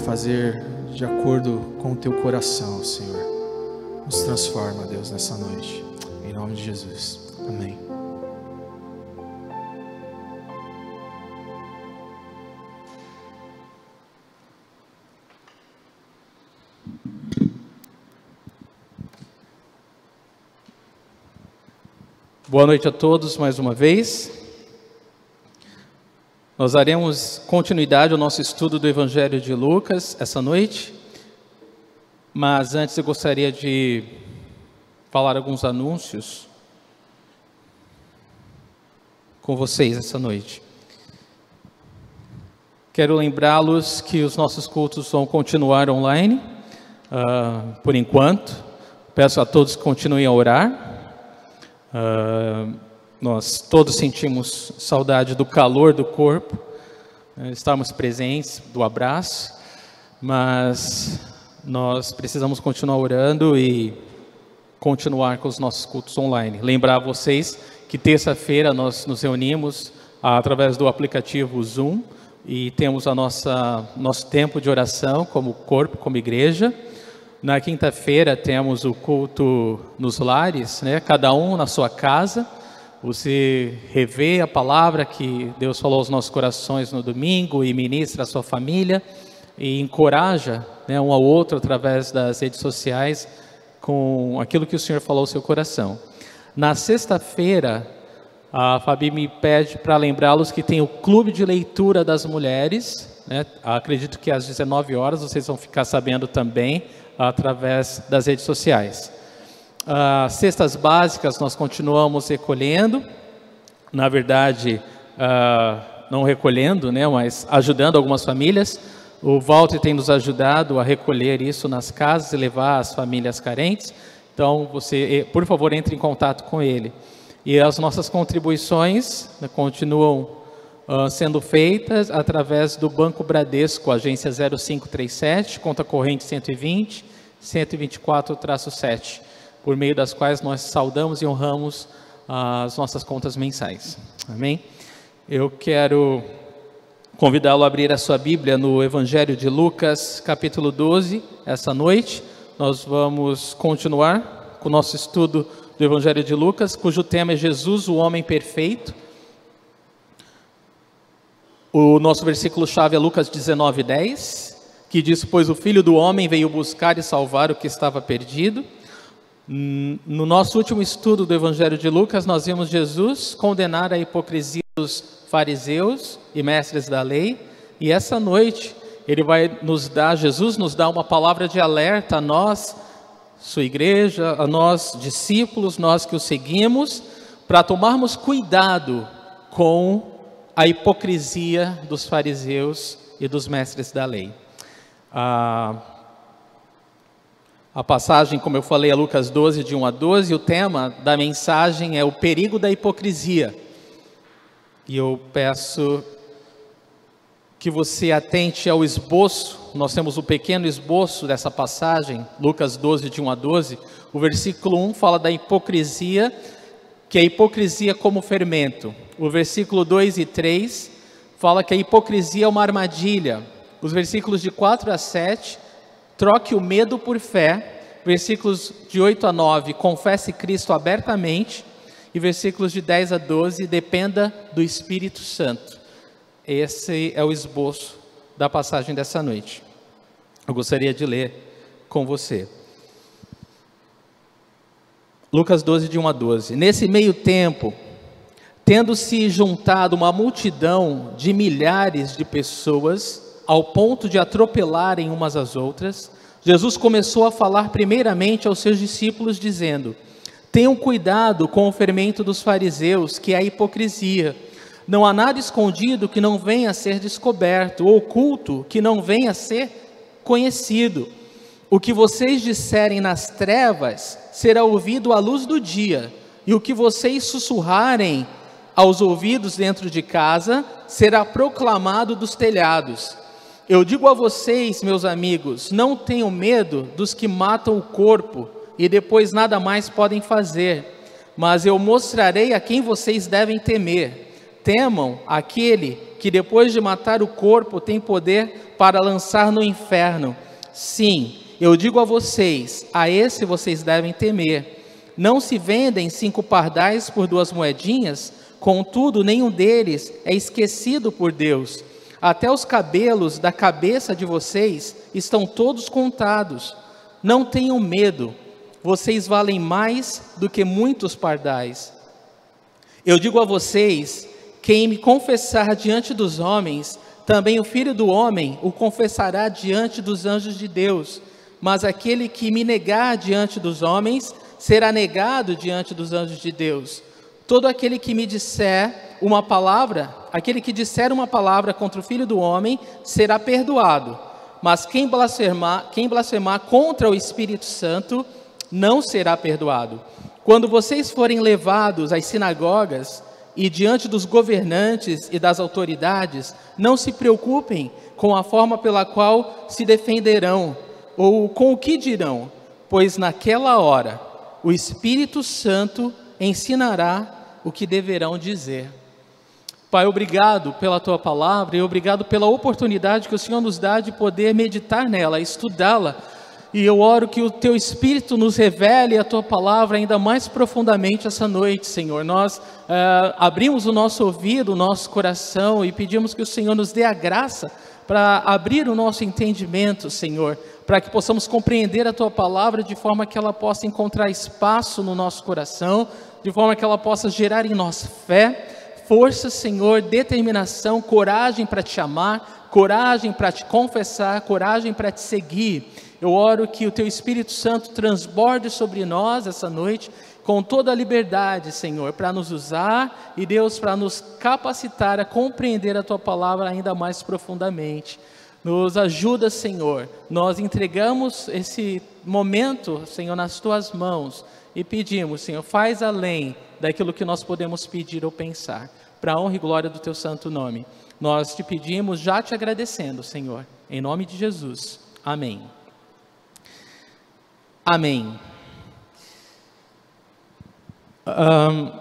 fazer de acordo com o teu coração, Senhor. Nos transforma, Deus, nessa noite. Em nome de Jesus. Amém. Boa noite a todos mais uma vez. Nós daremos continuidade ao nosso estudo do Evangelho de Lucas essa noite, mas antes eu gostaria de falar alguns anúncios com vocês essa noite. Quero lembrá-los que os nossos cultos vão continuar online, uh, por enquanto. Peço a todos que continuem a orar Uh, nós todos sentimos saudade do calor do corpo, né, estarmos presentes, do abraço, mas nós precisamos continuar orando e continuar com os nossos cultos online. Lembrar vocês que terça-feira nós nos reunimos através do aplicativo Zoom e temos a nossa nosso tempo de oração como corpo, como igreja. Na quinta-feira temos o culto nos lares, né? Cada um na sua casa. Você revê a palavra que Deus falou aos nossos corações no domingo e ministra a sua família e encoraja né, um ao outro através das redes sociais com aquilo que o Senhor falou ao seu coração. Na sexta-feira, a Fabi me pede para lembrá-los que tem o Clube de Leitura das Mulheres. Né? Acredito que às 19 horas vocês vão ficar sabendo também através das redes sociais. Uh, cestas básicas nós continuamos recolhendo, na verdade, uh, não recolhendo, né, mas ajudando algumas famílias. O Walter tem nos ajudado a recolher isso nas casas e levar às famílias carentes. Então, você, eh, por favor, entre em contato com ele. E as nossas contribuições né, continuam uh, sendo feitas através do Banco Bradesco, agência 0537, conta corrente 120 124-7, por meio das quais nós saudamos e honramos as nossas contas mensais. Amém? Eu quero convidá-lo a abrir a sua Bíblia no Evangelho de Lucas, capítulo 12, essa noite. Nós vamos continuar com o nosso estudo do Evangelho de Lucas, cujo tema é Jesus, o homem perfeito. O nosso versículo-chave é Lucas 19, 10 que diz: Pois o filho do homem veio buscar e salvar o que estava perdido. No nosso último estudo do Evangelho de Lucas, nós vimos Jesus condenar a hipocrisia dos fariseus e mestres da lei, e essa noite ele vai nos dar, Jesus nos dá uma palavra de alerta a nós, sua igreja, a nós discípulos, nós que o seguimos, para tomarmos cuidado com a hipocrisia dos fariseus e dos mestres da lei. A, a passagem, como eu falei, é Lucas 12, de 1 a 12, e o tema da mensagem é o perigo da hipocrisia. E eu peço que você atente ao esboço, nós temos o um pequeno esboço dessa passagem, Lucas 12, de 1 a 12. O versículo 1 fala da hipocrisia, que é a hipocrisia como fermento. O versículo 2 e 3 fala que a hipocrisia é uma armadilha, os versículos de 4 a 7, troque o medo por fé. Versículos de 8 a 9, confesse Cristo abertamente. E versículos de 10 a 12, dependa do Espírito Santo. Esse é o esboço da passagem dessa noite. Eu gostaria de ler com você. Lucas 12, de 1 a 12. Nesse meio tempo, tendo se juntado uma multidão de milhares de pessoas, ao ponto de atropelarem umas às outras, Jesus começou a falar primeiramente aos seus discípulos, dizendo: Tenham cuidado com o fermento dos fariseus, que é a hipocrisia. Não há nada escondido que não venha a ser descoberto, ou oculto que não venha a ser conhecido. O que vocês disserem nas trevas será ouvido à luz do dia, e o que vocês sussurrarem aos ouvidos dentro de casa será proclamado dos telhados. Eu digo a vocês, meus amigos, não tenham medo dos que matam o corpo e depois nada mais podem fazer, mas eu mostrarei a quem vocês devem temer. temam aquele que depois de matar o corpo tem poder para lançar no inferno. Sim, eu digo a vocês, a esse vocês devem temer. Não se vendem cinco pardais por duas moedinhas, contudo, nenhum deles é esquecido por Deus. Até os cabelos da cabeça de vocês estão todos contados. Não tenham medo, vocês valem mais do que muitos pardais. Eu digo a vocês quem me confessar diante dos homens, também o filho do homem o confessará diante dos anjos de Deus. Mas aquele que me negar diante dos homens, será negado diante dos anjos de Deus. Todo aquele que me disser uma palavra, aquele que disser uma palavra contra o filho do homem, será perdoado. Mas quem blasfemar, quem blasfemar contra o Espírito Santo, não será perdoado. Quando vocês forem levados às sinagogas, e diante dos governantes e das autoridades, não se preocupem com a forma pela qual se defenderão ou com o que dirão, pois naquela hora o Espírito Santo ensinará o que deverão dizer. Pai, obrigado pela tua palavra e obrigado pela oportunidade que o Senhor nos dá de poder meditar nela, estudá-la e eu oro que o teu Espírito nos revele a tua palavra ainda mais profundamente essa noite, Senhor. Nós uh, abrimos o nosso ouvido, o nosso coração e pedimos que o Senhor nos dê a graça para abrir o nosso entendimento, Senhor, para que possamos compreender a tua palavra de forma que ela possa encontrar espaço no nosso coração, de forma que ela possa gerar em nós fé, força, Senhor, determinação, coragem para te amar, coragem para te confessar, coragem para te seguir eu oro que o Teu Espírito Santo transborde sobre nós essa noite com toda a liberdade, Senhor, para nos usar e Deus para nos capacitar a compreender a Tua palavra ainda mais profundamente. Nos ajuda, Senhor. Nós entregamos esse momento, Senhor, nas Tuas mãos e pedimos, Senhor, faz além daquilo que nós podemos pedir ou pensar, para a honra e glória do Teu santo nome. Nós te pedimos, já te agradecendo, Senhor, em nome de Jesus. Amém. Amém. Um,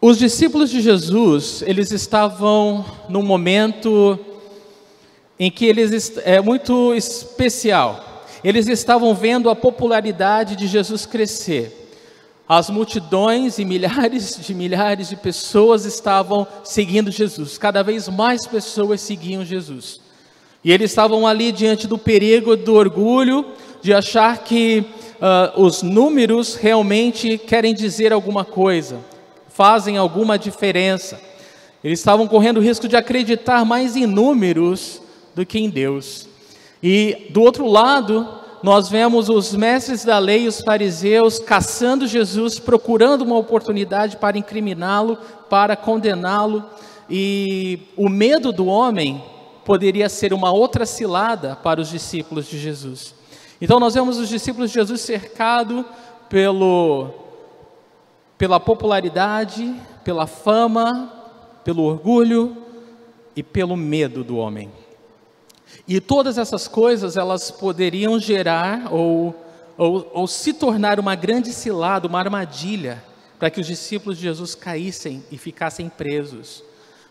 os discípulos de Jesus, eles estavam num momento em que eles é muito especial. Eles estavam vendo a popularidade de Jesus crescer. As multidões e milhares de milhares de pessoas estavam seguindo Jesus. Cada vez mais pessoas seguiam Jesus. E eles estavam ali diante do perigo do orgulho, de achar que uh, os números realmente querem dizer alguma coisa, fazem alguma diferença. Eles estavam correndo o risco de acreditar mais em números do que em Deus. E do outro lado, nós vemos os mestres da lei os fariseus caçando Jesus, procurando uma oportunidade para incriminá-lo, para condená-lo. E o medo do homem poderia ser uma outra cilada para os discípulos de Jesus. Então nós vemos os discípulos de Jesus cercado pelo pela popularidade, pela fama, pelo orgulho e pelo medo do homem. E todas essas coisas elas poderiam gerar ou, ou, ou se tornar uma grande cilada, uma armadilha para que os discípulos de Jesus caíssem e ficassem presos.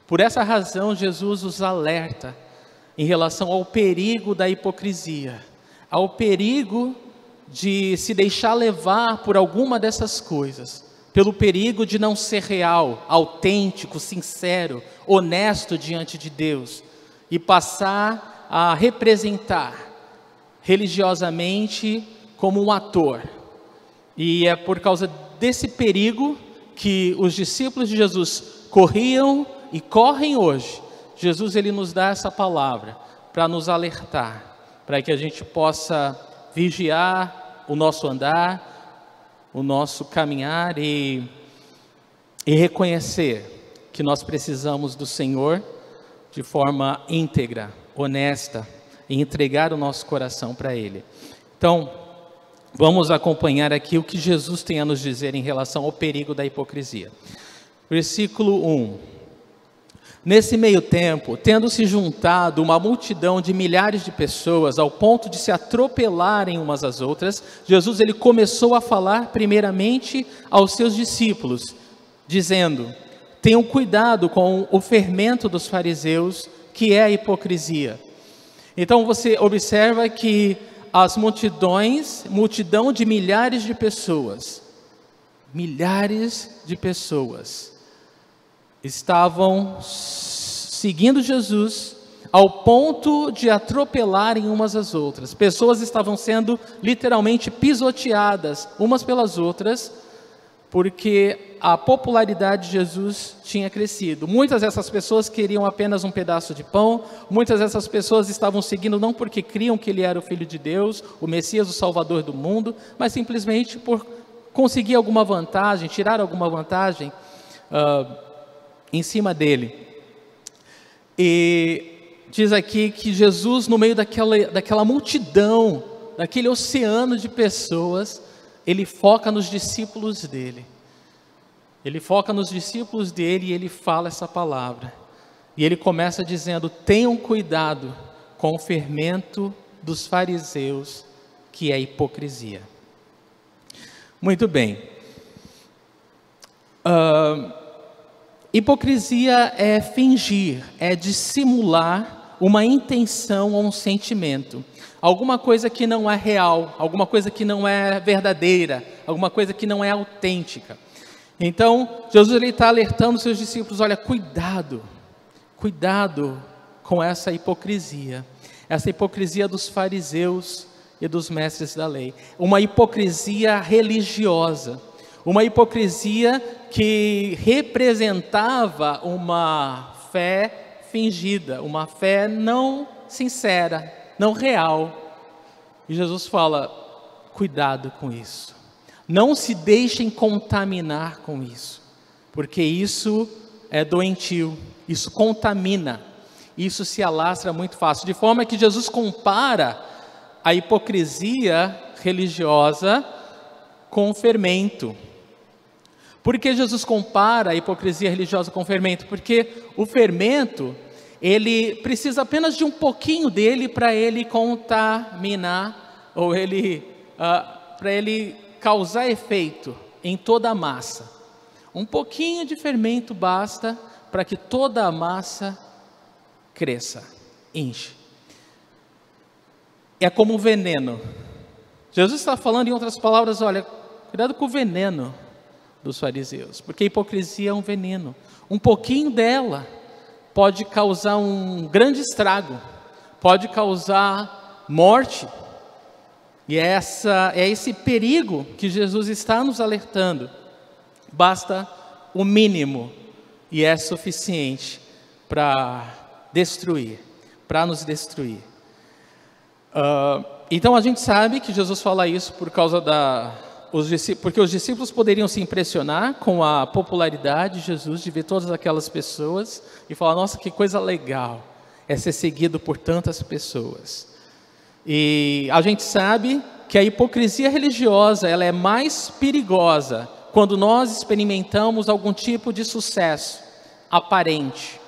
Por essa razão, Jesus os alerta em relação ao perigo da hipocrisia, ao perigo de se deixar levar por alguma dessas coisas, pelo perigo de não ser real, autêntico, sincero, honesto diante de Deus e passar a representar religiosamente como um ator. E é por causa desse perigo que os discípulos de Jesus corriam e correm hoje Jesus ele nos dá essa palavra para nos alertar, para que a gente possa vigiar o nosso andar, o nosso caminhar e, e reconhecer que nós precisamos do Senhor de forma íntegra, honesta e entregar o nosso coração para Ele. Então, vamos acompanhar aqui o que Jesus tem a nos dizer em relação ao perigo da hipocrisia. Versículo 1. Nesse meio tempo, tendo se juntado uma multidão de milhares de pessoas ao ponto de se atropelarem umas às outras, Jesus ele começou a falar primeiramente aos seus discípulos, dizendo: Tenham cuidado com o fermento dos fariseus, que é a hipocrisia. Então você observa que as multidões, multidão de milhares de pessoas, milhares de pessoas, estavam seguindo Jesus ao ponto de atropelarem umas às outras. Pessoas estavam sendo literalmente pisoteadas umas pelas outras, porque a popularidade de Jesus tinha crescido. Muitas dessas pessoas queriam apenas um pedaço de pão, muitas dessas pessoas estavam seguindo não porque criam que ele era o Filho de Deus, o Messias, o Salvador do mundo, mas simplesmente por conseguir alguma vantagem, tirar alguma vantagem uh, em cima dele. E diz aqui que Jesus, no meio daquela, daquela multidão, daquele oceano de pessoas, ele foca nos discípulos dele. Ele foca nos discípulos dele e ele fala essa palavra. E ele começa dizendo: tenham cuidado com o fermento dos fariseus, que é a hipocrisia. Muito bem. Uh, hipocrisia é fingir, é dissimular uma intenção ou um sentimento, alguma coisa que não é real, alguma coisa que não é verdadeira, alguma coisa que não é autêntica. Então, Jesus está alertando seus discípulos: olha, cuidado, cuidado com essa hipocrisia, essa hipocrisia dos fariseus e dos mestres da lei, uma hipocrisia religiosa, uma hipocrisia que representava uma fé fingida, uma fé não sincera, não real. E Jesus fala: cuidado com isso. Não se deixem contaminar com isso, porque isso é doentio, isso contamina, isso se alastra muito fácil. De forma que Jesus compara a hipocrisia religiosa com fermento. Por que Jesus compara a hipocrisia religiosa com o fermento? Porque o fermento, ele precisa apenas de um pouquinho dele para ele contaminar, ou ele, uh, para ele causar efeito em toda a massa. Um pouquinho de fermento basta para que toda a massa cresça, enche. É como veneno. Jesus está falando, em outras palavras, olha, cuidado com o veneno dos fariseus, porque a hipocrisia é um veneno. Um pouquinho dela pode causar um grande estrago, pode causar morte. E é, essa, é esse perigo que Jesus está nos alertando. Basta o mínimo e é suficiente para destruir, para nos destruir. Uh, então a gente sabe que Jesus fala isso por causa da os porque os discípulos poderiam se impressionar com a popularidade de Jesus, de ver todas aquelas pessoas e falar: nossa, que coisa legal é ser seguido por tantas pessoas. E a gente sabe que a hipocrisia religiosa ela é mais perigosa quando nós experimentamos algum tipo de sucesso aparente,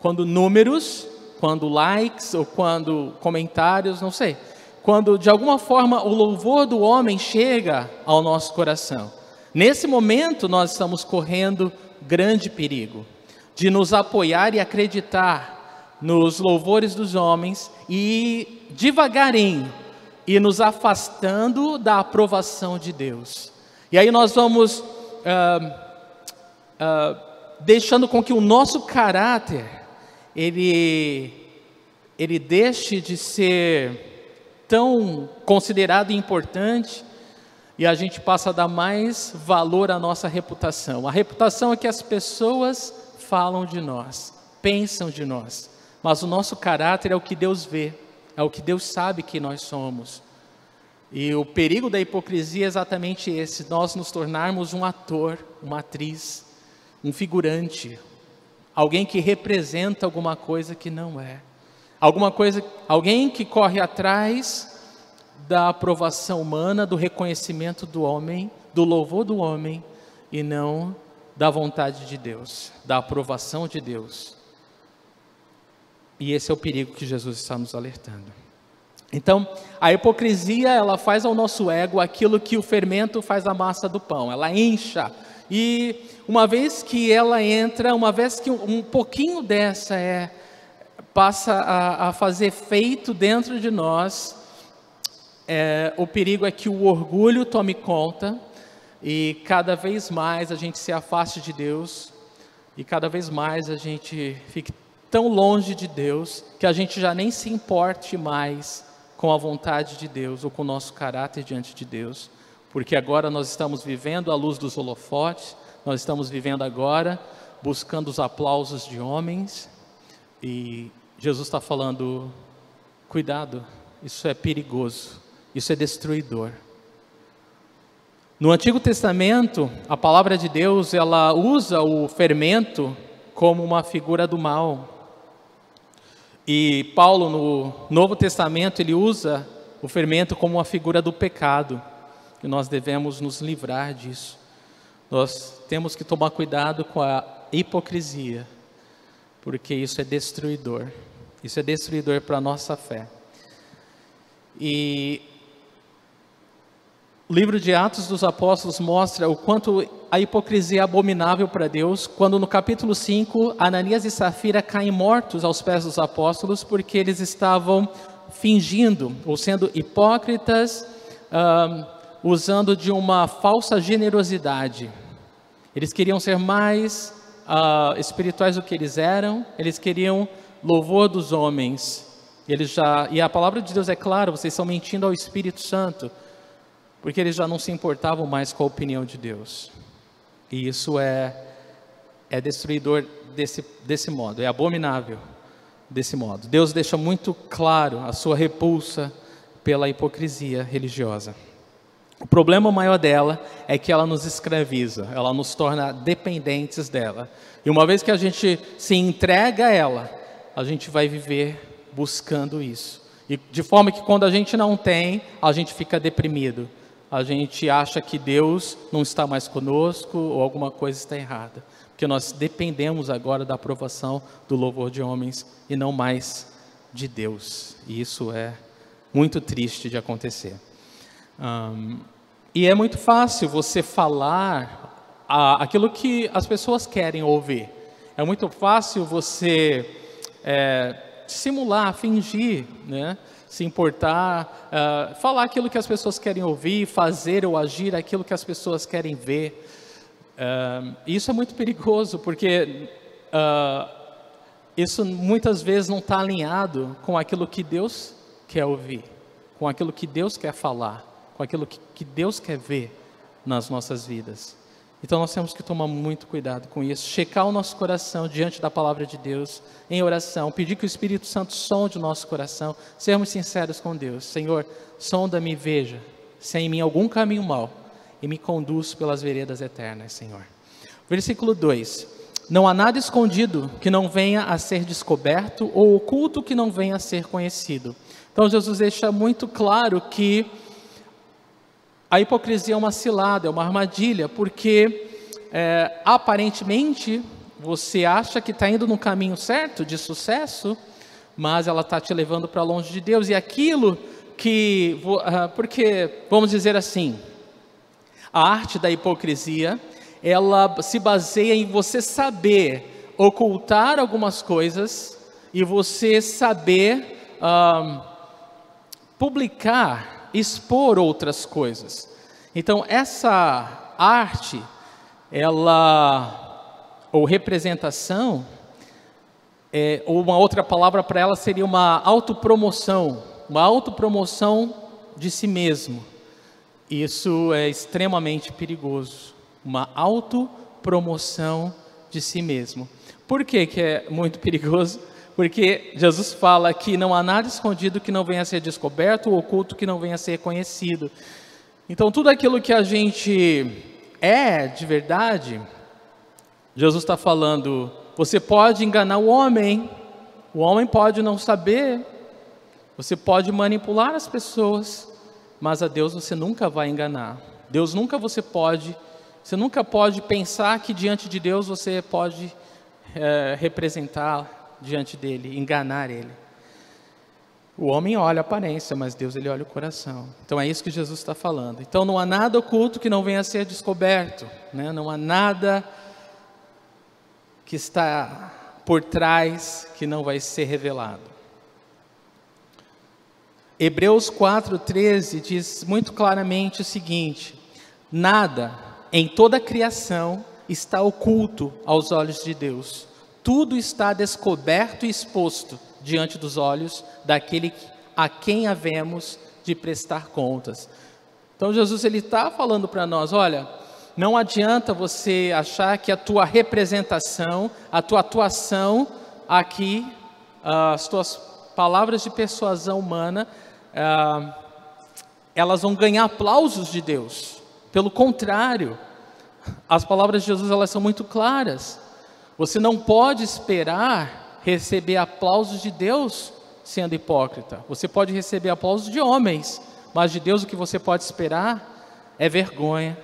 quando números, quando likes ou quando comentários, não sei quando de alguma forma o louvor do homem chega ao nosso coração. Nesse momento nós estamos correndo grande perigo de nos apoiar e acreditar nos louvores dos homens e devagarinho e nos afastando da aprovação de Deus. E aí nós vamos uh, uh, deixando com que o nosso caráter ele ele deixe de ser tão considerado e importante e a gente passa a dar mais valor à nossa reputação. A reputação é que as pessoas falam de nós, pensam de nós, mas o nosso caráter é o que Deus vê, é o que Deus sabe que nós somos. E o perigo da hipocrisia é exatamente esse: nós nos tornarmos um ator, uma atriz, um figurante, alguém que representa alguma coisa que não é. Alguma coisa, alguém que corre atrás da aprovação humana, do reconhecimento do homem, do louvor do homem e não da vontade de Deus, da aprovação de Deus. E esse é o perigo que Jesus está nos alertando. Então, a hipocrisia, ela faz ao nosso ego aquilo que o fermento faz à massa do pão. Ela incha E uma vez que ela entra, uma vez que um pouquinho dessa é passa a, a fazer efeito dentro de nós, é, o perigo é que o orgulho tome conta e cada vez mais a gente se afaste de Deus e cada vez mais a gente fique tão longe de Deus que a gente já nem se importe mais com a vontade de Deus ou com o nosso caráter diante de Deus, porque agora nós estamos vivendo à luz dos holofotes, nós estamos vivendo agora buscando os aplausos de homens e Jesus está falando: cuidado, isso é perigoso, isso é destruidor. No Antigo Testamento, a palavra de Deus ela usa o fermento como uma figura do mal. E Paulo no Novo Testamento ele usa o fermento como uma figura do pecado. E nós devemos nos livrar disso. Nós temos que tomar cuidado com a hipocrisia, porque isso é destruidor. Isso é destruidor para a nossa fé. E o livro de Atos dos Apóstolos mostra o quanto a hipocrisia é abominável para Deus, quando no capítulo 5, Ananias e Safira caem mortos aos pés dos apóstolos porque eles estavam fingindo ou sendo hipócritas, usando de uma falsa generosidade. Eles queriam ser mais uh, espirituais do que eles eram, eles queriam louvor dos homens. Eles já, e a palavra de Deus é clara, vocês estão mentindo ao Espírito Santo, porque eles já não se importavam mais com a opinião de Deus. E isso é, é destruidor desse, desse modo, é abominável desse modo. Deus deixa muito claro a sua repulsa pela hipocrisia religiosa. O problema maior dela é que ela nos escraviza, ela nos torna dependentes dela. E uma vez que a gente se entrega a ela, a gente vai viver buscando isso. E de forma que quando a gente não tem, a gente fica deprimido. A gente acha que Deus não está mais conosco ou alguma coisa está errada. Porque nós dependemos agora da aprovação do louvor de homens e não mais de Deus. E isso é muito triste de acontecer. Um, e é muito fácil você falar a, aquilo que as pessoas querem ouvir. É muito fácil você é, simular, fingir, né? se importar, uh, falar aquilo que as pessoas querem ouvir, fazer ou agir aquilo que as pessoas querem ver. Uh, isso é muito perigoso, porque uh, isso muitas vezes não está alinhado com aquilo que Deus quer ouvir, com aquilo que Deus quer falar, com aquilo que, que Deus quer ver nas nossas vidas. Então nós temos que tomar muito cuidado com isso, checar o nosso coração diante da palavra de Deus, em oração, pedir que o Espírito Santo sonde o nosso coração, sermos sinceros com Deus. Senhor, sonda-me e veja se há em mim algum caminho mau e me conduz pelas veredas eternas, Senhor. Versículo 2: Não há nada escondido que não venha a ser descoberto ou oculto que não venha a ser conhecido. Então Jesus deixa muito claro que a hipocrisia é uma cilada, é uma armadilha, porque é, aparentemente você acha que está indo no caminho certo de sucesso, mas ela está te levando para longe de Deus. E aquilo que, ah, porque vamos dizer assim, a arte da hipocrisia, ela se baseia em você saber ocultar algumas coisas e você saber um, publicar expor outras coisas. Então, essa arte, ela, ou representação, é, ou uma outra palavra para ela seria uma autopromoção, uma autopromoção de si mesmo. Isso é extremamente perigoso, uma autopromoção de si mesmo. Por que, que é muito perigoso? Porque Jesus fala que não há nada escondido que não venha a ser descoberto, ou oculto que não venha a ser conhecido. Então, tudo aquilo que a gente é de verdade, Jesus está falando, você pode enganar o homem, o homem pode não saber, você pode manipular as pessoas, mas a Deus você nunca vai enganar. Deus nunca você pode, você nunca pode pensar que diante de Deus você pode é, representar diante dele, enganar ele. O homem olha a aparência, mas Deus ele olha o coração. Então é isso que Jesus está falando. Então não há nada oculto que não venha a ser descoberto, né? não há nada que está por trás que não vai ser revelado. Hebreus 4,13 diz muito claramente o seguinte: nada em toda a criação está oculto aos olhos de Deus, tudo está descoberto e exposto diante dos olhos daquele a quem havemos de prestar contas. Então Jesus ele está falando para nós, olha, não adianta você achar que a tua representação, a tua atuação aqui, as tuas palavras de persuasão humana, ah, elas vão ganhar aplausos de Deus. Pelo contrário, as palavras de Jesus elas são muito claras. Você não pode esperar receber aplausos de Deus sendo hipócrita. Você pode receber aplausos de homens, mas de Deus o que você pode esperar é vergonha.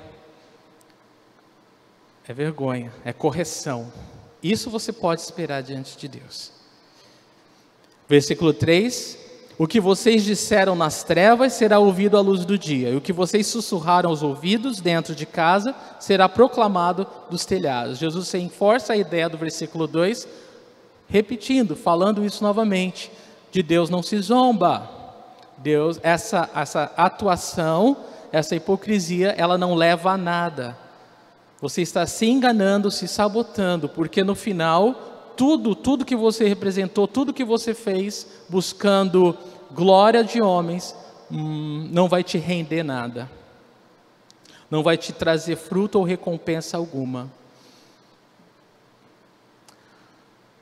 É vergonha, é correção. Isso você pode esperar diante de Deus. Versículo 3: O que vocês disseram nas trevas será ouvido à luz do dia, e o que vocês sussurraram aos ouvidos dentro de casa será proclamado dos telhados. Jesus reforça a ideia do versículo 2, repetindo, falando isso novamente de Deus não se zomba. Deus, essa, essa atuação, essa hipocrisia, ela não leva a nada. Você está se enganando, se sabotando, porque no final, tudo, tudo que você representou, tudo que você fez, buscando glória de homens, hum, não vai te render nada. Não vai te trazer fruto ou recompensa alguma.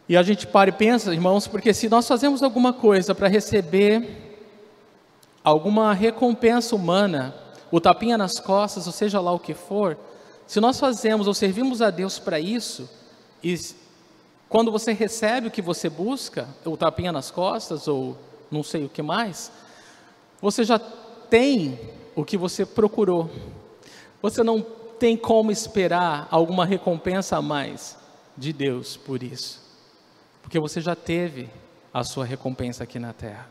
E a gente para e pensa, irmãos, porque se nós fazemos alguma coisa para receber alguma recompensa humana, o tapinha nas costas, ou seja lá o que for, se nós fazemos ou servimos a Deus para isso, e quando você recebe o que você busca, o tapinha nas costas ou não sei o que mais, você já tem o que você procurou. Você não tem como esperar alguma recompensa a mais de Deus por isso porque você já teve a sua recompensa aqui na terra.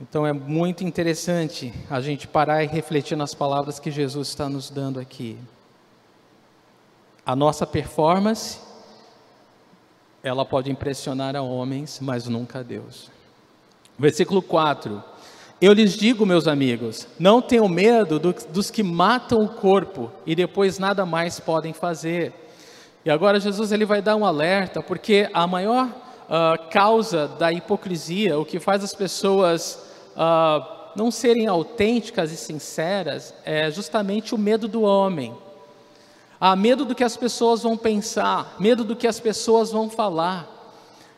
Então é muito interessante a gente parar e refletir nas palavras que Jesus está nos dando aqui. A nossa performance, ela pode impressionar a homens, mas nunca a Deus. Versículo 4. Eu lhes digo, meus amigos, não tenham medo do, dos que matam o corpo e depois nada mais podem fazer. E agora Jesus ele vai dar um alerta, porque a maior uh, causa da hipocrisia, o que faz as pessoas uh, não serem autênticas e sinceras, é justamente o medo do homem. Há medo do que as pessoas vão pensar, medo do que as pessoas vão falar.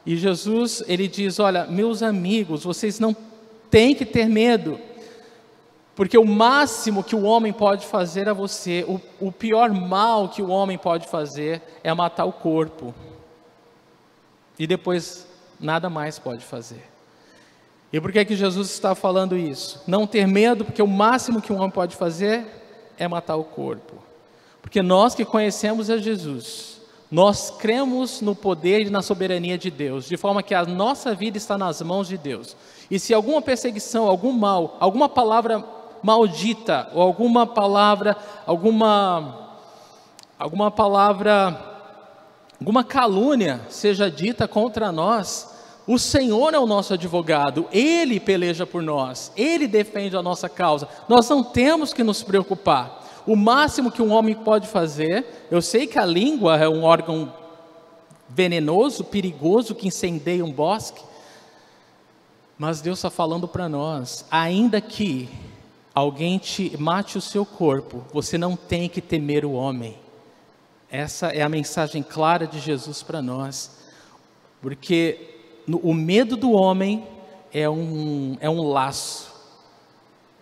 E Jesus, ele diz: Olha, meus amigos, vocês não têm que ter medo, porque o máximo que o homem pode fazer a você, o, o pior mal que o homem pode fazer é matar o corpo. E depois nada mais pode fazer. E por que, que Jesus está falando isso? Não ter medo, porque o máximo que um homem pode fazer é matar o corpo. Porque nós que conhecemos a Jesus, nós cremos no poder e na soberania de Deus, de forma que a nossa vida está nas mãos de Deus. E se alguma perseguição, algum mal, alguma palavra maldita ou alguma palavra, alguma alguma palavra, alguma calúnia seja dita contra nós, o Senhor é o nosso advogado, Ele peleja por nós, Ele defende a nossa causa. Nós não temos que nos preocupar. O máximo que um homem pode fazer, eu sei que a língua é um órgão venenoso, perigoso, que incendeia um bosque, mas Deus está falando para nós, ainda que alguém te mate o seu corpo, você não tem que temer o homem. Essa é a mensagem clara de Jesus para nós, porque o medo do homem é um, é um laço,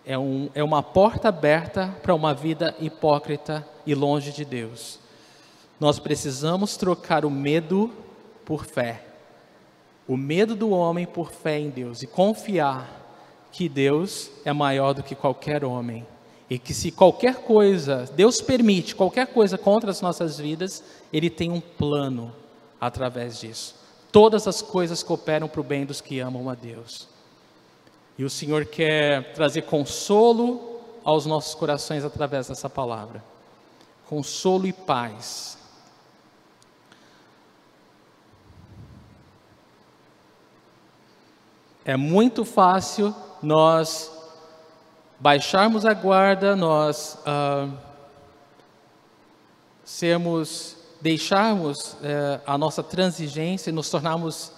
é, um, é uma porta aberta para uma vida hipócrita e longe de Deus. Nós precisamos trocar o medo por fé, o medo do homem por fé em Deus e confiar que Deus é maior do que qualquer homem e que se qualquer coisa, Deus permite qualquer coisa contra as nossas vidas, Ele tem um plano através disso. Todas as coisas cooperam para o bem dos que amam a Deus. E o Senhor quer trazer consolo aos nossos corações através dessa palavra. Consolo e paz. É muito fácil nós baixarmos a guarda, nós uh, sermos, deixarmos uh, a nossa transigência, nos tornarmos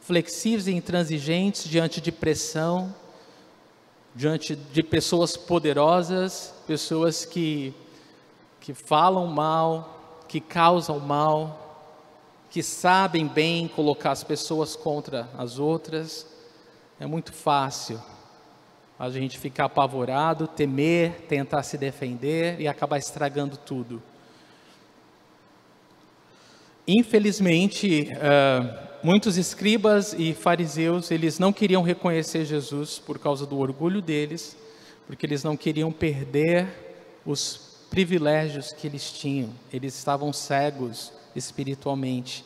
flexíveis e intransigentes diante de pressão, diante de pessoas poderosas, pessoas que, que falam mal, que causam mal, que sabem bem colocar as pessoas contra as outras. É muito fácil a gente ficar apavorado, temer, tentar se defender e acabar estragando tudo. Infelizmente, uh, muitos escribas e fariseus, eles não queriam reconhecer Jesus por causa do orgulho deles, porque eles não queriam perder os privilégios que eles tinham. Eles estavam cegos espiritualmente.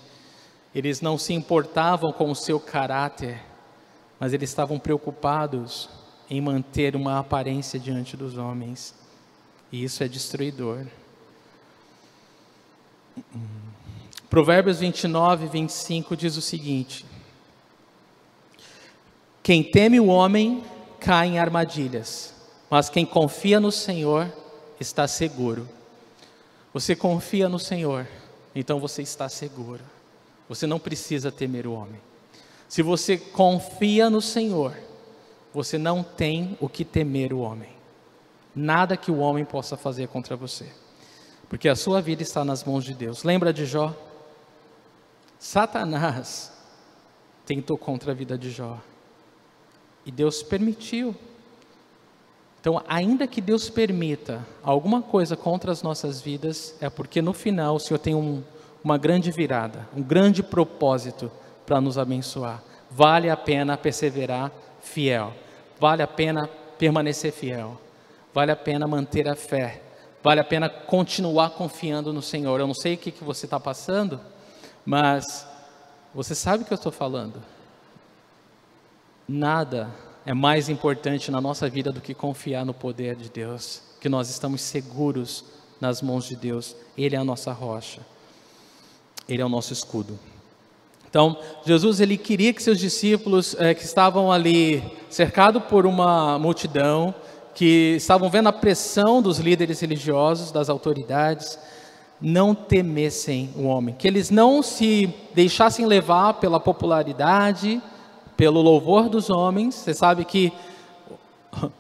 Eles não se importavam com o seu caráter, mas eles estavam preocupados em manter uma aparência diante dos homens. E isso é destruidor. Provérbios 29, 25 diz o seguinte: Quem teme o homem cai em armadilhas, mas quem confia no Senhor está seguro. Você confia no Senhor, então você está seguro. Você não precisa temer o homem. Se você confia no Senhor, você não tem o que temer o homem. Nada que o homem possa fazer contra você. Porque a sua vida está nas mãos de Deus. Lembra de Jó? Satanás tentou contra a vida de Jó. E Deus permitiu. Então, ainda que Deus permita alguma coisa contra as nossas vidas, é porque no final o Senhor tem um, uma grande virada, um grande propósito para nos abençoar. Vale a pena perseverar fiel, vale a pena permanecer fiel, vale a pena manter a fé, vale a pena continuar confiando no Senhor. Eu não sei o que, que você está passando, mas você sabe o que eu estou falando. Nada é mais importante na nossa vida do que confiar no poder de Deus, que nós estamos seguros nas mãos de Deus. Ele é a nossa rocha, Ele é o nosso escudo. Então, Jesus ele queria que seus discípulos é, que estavam ali cercados por uma multidão, que estavam vendo a pressão dos líderes religiosos, das autoridades, não temessem o homem, que eles não se deixassem levar pela popularidade, pelo louvor dos homens. Você sabe que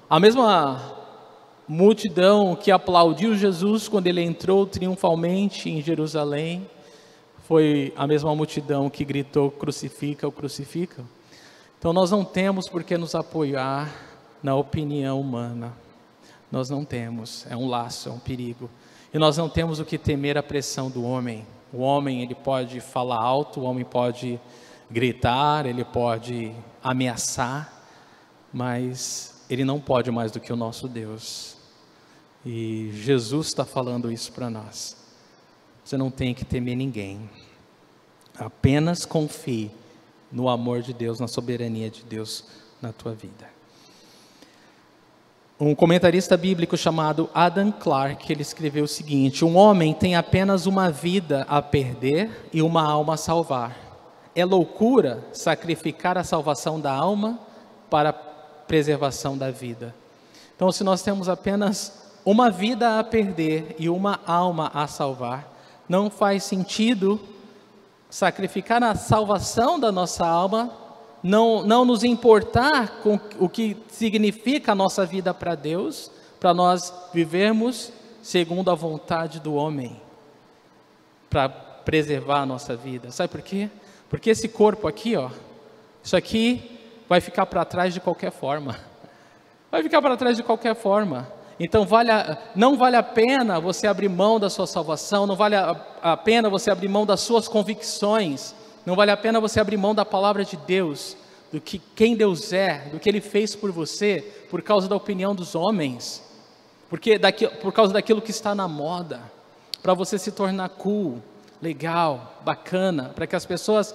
a mesma multidão que aplaudiu Jesus quando ele entrou triunfalmente em Jerusalém, foi a mesma multidão que gritou: crucifica, o crucifica. Então nós não temos por que nos apoiar na opinião humana. Nós não temos, é um laço, é um perigo. E nós não temos o que temer a pressão do homem. O homem, ele pode falar alto, o homem pode gritar, ele pode ameaçar, mas ele não pode mais do que o nosso Deus. E Jesus está falando isso para nós. Você não tem que temer ninguém. Apenas confie no amor de Deus, na soberania de Deus na tua vida. Um comentarista bíblico chamado Adam Clarke, ele escreveu o seguinte: Um homem tem apenas uma vida a perder e uma alma a salvar. É loucura sacrificar a salvação da alma para a preservação da vida. Então, se nós temos apenas uma vida a perder e uma alma a salvar, não faz sentido sacrificar a salvação da nossa alma não, não nos importar com o que significa a nossa vida para Deus, para nós vivermos segundo a vontade do homem, para preservar a nossa vida. Sabe por quê? Porque esse corpo aqui, ó, isso aqui vai ficar para trás de qualquer forma. Vai ficar para trás de qualquer forma. Então vale a, não vale a pena você abrir mão da sua salvação, não vale a, a pena você abrir mão das suas convicções não vale a pena você abrir mão da palavra de Deus, do que quem Deus é, do que Ele fez por você, por causa da opinião dos homens, porque daqui, por causa daquilo que está na moda, para você se tornar cool, legal, bacana, para que as pessoas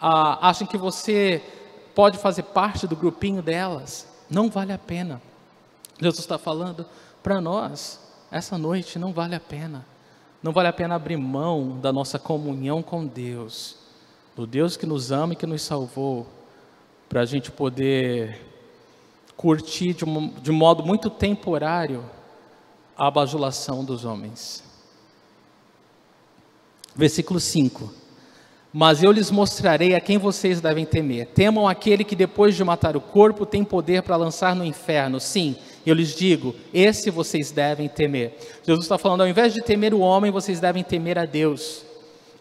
ah, acham que você pode fazer parte do grupinho delas. Não vale a pena. Jesus está falando para nós, essa noite não vale a pena. Não vale a pena abrir mão da nossa comunhão com Deus, do Deus que nos ama e que nos salvou, para a gente poder curtir de, um, de modo muito temporário a bajulação dos homens. Versículo 5 mas eu lhes mostrarei a quem vocês devem temer. Temam aquele que depois de matar o corpo tem poder para lançar no inferno. Sim, eu lhes digo, esse vocês devem temer. Jesus está falando, ao invés de temer o homem, vocês devem temer a Deus.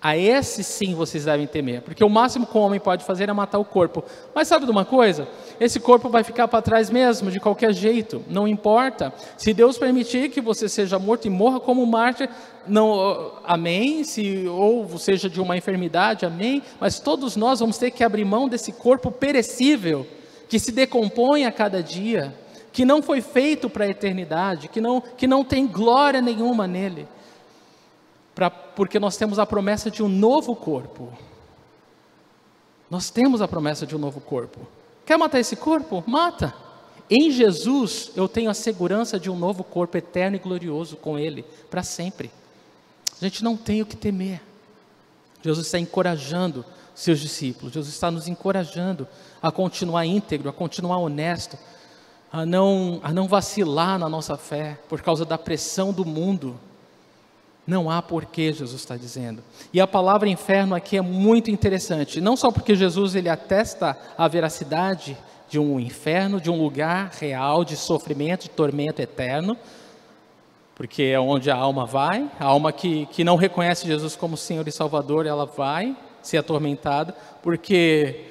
A esse sim vocês devem temer, porque o máximo que o homem pode fazer é matar o corpo. Mas sabe de uma coisa? Esse corpo vai ficar para trás mesmo, de qualquer jeito, não importa. Se Deus permitir que você seja morto e morra como mártir, não, amém. Se ou seja de uma enfermidade, amém. Mas todos nós vamos ter que abrir mão desse corpo perecível que se decompõe a cada dia, que não foi feito para a eternidade, que não que não tem glória nenhuma nele pra, porque nós temos a promessa de um novo corpo. Nós temos a promessa de um novo corpo. Quer matar esse corpo? Mata. Em Jesus eu tenho a segurança de um novo corpo eterno e glorioso com Ele para sempre. A gente não tem o que temer. Jesus está encorajando seus discípulos. Jesus está nos encorajando a continuar íntegro, a continuar honesto, a não, a não vacilar na nossa fé por causa da pressão do mundo. Não há porquê, Jesus está dizendo. E a palavra inferno aqui é muito interessante, não só porque Jesus ele atesta a veracidade de um inferno, de um lugar real de sofrimento, de tormento eterno, porque é onde a alma vai, a alma que, que não reconhece Jesus como Senhor e Salvador, ela vai ser atormentada, porque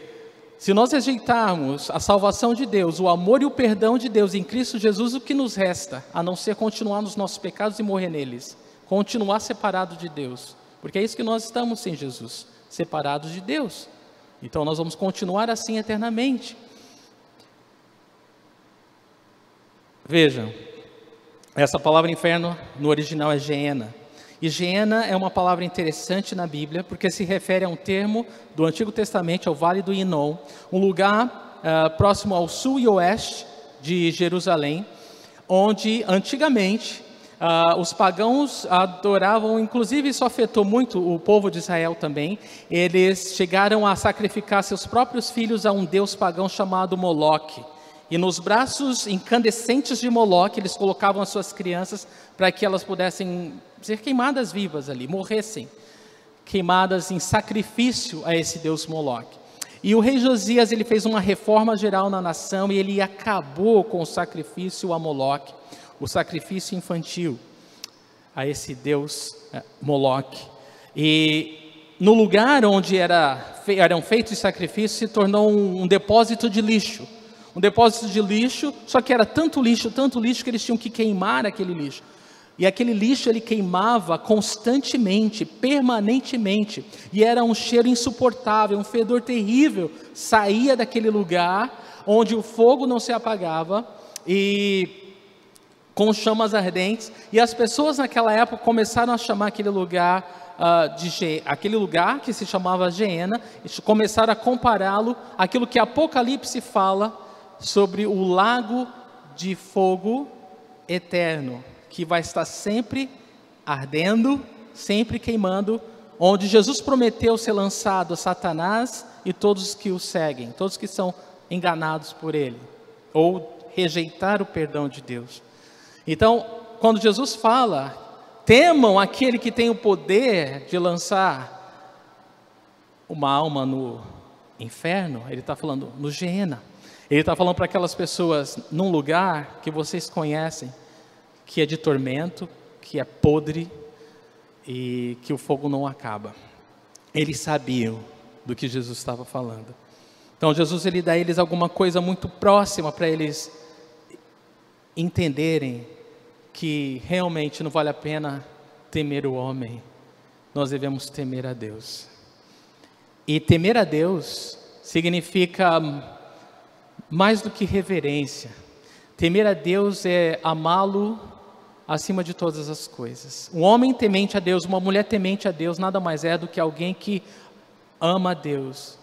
se nós rejeitarmos a salvação de Deus, o amor e o perdão de Deus em Cristo Jesus, o que nos resta, a não ser continuar nos nossos pecados e morrer neles? Continuar separado de Deus, porque é isso que nós estamos sem Jesus, separados de Deus. Então nós vamos continuar assim eternamente. Vejam, essa palavra inferno no original é Geena. E Geena é uma palavra interessante na Bíblia, porque se refere a um termo do Antigo Testamento, ao Vale do Inon, um lugar uh, próximo ao sul e oeste de Jerusalém, onde antigamente ah, os pagãos adoravam, inclusive isso afetou muito o povo de Israel também. Eles chegaram a sacrificar seus próprios filhos a um deus pagão chamado Moloque. E nos braços incandescentes de Moloque, eles colocavam as suas crianças para que elas pudessem ser queimadas vivas ali, morressem, queimadas em sacrifício a esse deus Moloque. E o rei Josias ele fez uma reforma geral na nação e ele acabou com o sacrifício a Moloque o sacrifício infantil a esse deus é, Moloque. E no lugar onde era, eram feitos os sacrifícios se tornou um, um depósito de lixo. Um depósito de lixo, só que era tanto lixo, tanto lixo que eles tinham que queimar aquele lixo. E aquele lixo ele queimava constantemente, permanentemente, e era um cheiro insuportável, um fedor terrível saía daquele lugar onde o fogo não se apagava e com chamas ardentes, e as pessoas naquela época começaram a chamar aquele lugar uh, de aquele lugar que se chamava Geena, começaram a compará-lo àquilo que Apocalipse fala sobre o lago de fogo eterno, que vai estar sempre ardendo, sempre queimando, onde Jesus prometeu ser lançado a Satanás e todos os que o seguem, todos que são enganados por ele, ou rejeitar o perdão de Deus. Então, quando Jesus fala, temam aquele que tem o poder de lançar uma alma no inferno, ele está falando no Geena. Ele está falando para aquelas pessoas num lugar que vocês conhecem, que é de tormento, que é podre e que o fogo não acaba. Eles sabiam do que Jesus estava falando. Então Jesus ele dá a eles alguma coisa muito próxima para eles entenderem que realmente não vale a pena temer o homem, nós devemos temer a Deus. E temer a Deus significa mais do que reverência. Temer a Deus é amá-lo acima de todas as coisas. Um homem temente a Deus, uma mulher temente a Deus, nada mais é do que alguém que ama a Deus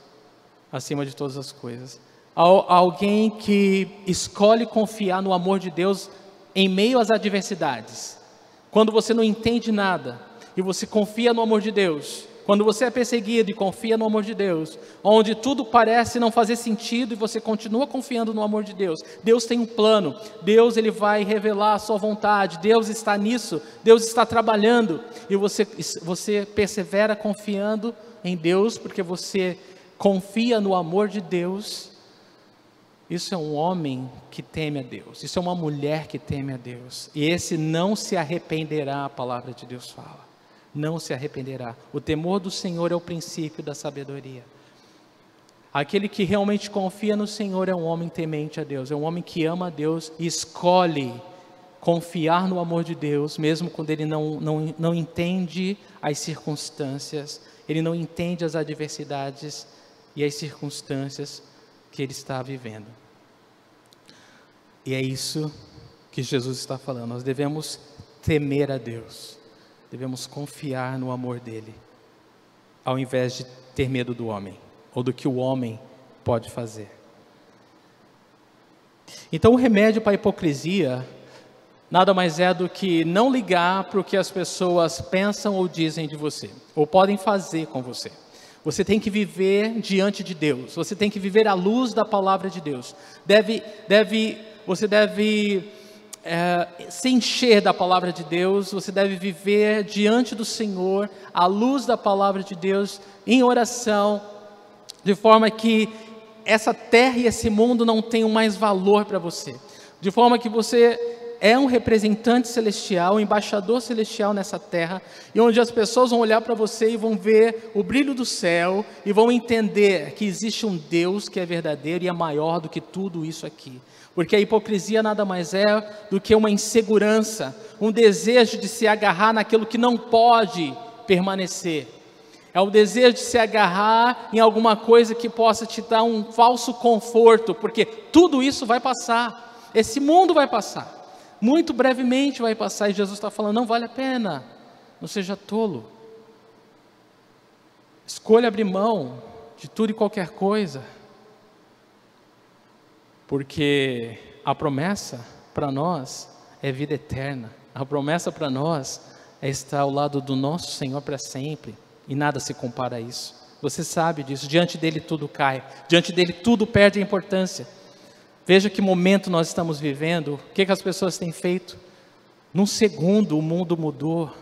acima de todas as coisas. Alguém que escolhe confiar no amor de Deus em meio às adversidades. Quando você não entende nada e você confia no amor de Deus, quando você é perseguido e confia no amor de Deus, onde tudo parece não fazer sentido e você continua confiando no amor de Deus, Deus tem um plano, Deus ele vai revelar a sua vontade, Deus está nisso, Deus está trabalhando e você, você persevera confiando em Deus porque você confia no amor de Deus. Isso é um homem que teme a Deus, isso é uma mulher que teme a Deus, e esse não se arrependerá, a palavra de Deus fala. Não se arrependerá. O temor do Senhor é o princípio da sabedoria. Aquele que realmente confia no Senhor é um homem temente a Deus, é um homem que ama a Deus e escolhe confiar no amor de Deus, mesmo quando ele não, não, não entende as circunstâncias, ele não entende as adversidades e as circunstâncias que ele está vivendo. E é isso que Jesus está falando, nós devemos temer a Deus devemos confiar no amor dele, ao invés de ter medo do homem ou do que o homem pode fazer. Então, o remédio para a hipocrisia nada mais é do que não ligar para o que as pessoas pensam ou dizem de você, ou podem fazer com você. Você tem que viver diante de Deus, você tem que viver à luz da palavra de Deus. Deve, deve, você deve é, se encher da palavra de Deus, você deve viver diante do Senhor, à luz da palavra de Deus, em oração, de forma que essa terra e esse mundo não tenham mais valor para você, de forma que você é um representante celestial, um embaixador celestial nessa terra, e onde as pessoas vão olhar para você e vão ver o brilho do céu e vão entender que existe um Deus que é verdadeiro e é maior do que tudo isso aqui. Porque a hipocrisia nada mais é do que uma insegurança, um desejo de se agarrar naquilo que não pode permanecer. É o desejo de se agarrar em alguma coisa que possa te dar um falso conforto, porque tudo isso vai passar, esse mundo vai passar, muito brevemente vai passar, e Jesus está falando: não vale a pena, não seja tolo. Escolha abrir mão de tudo e qualquer coisa porque a promessa para nós é vida eterna, a promessa para nós é estar ao lado do nosso Senhor para sempre, e nada se compara a isso. Você sabe disso, diante dele tudo cai, diante dele tudo perde a importância. Veja que momento nós estamos vivendo, o que, que as pessoas têm feito. Num segundo o mundo mudou,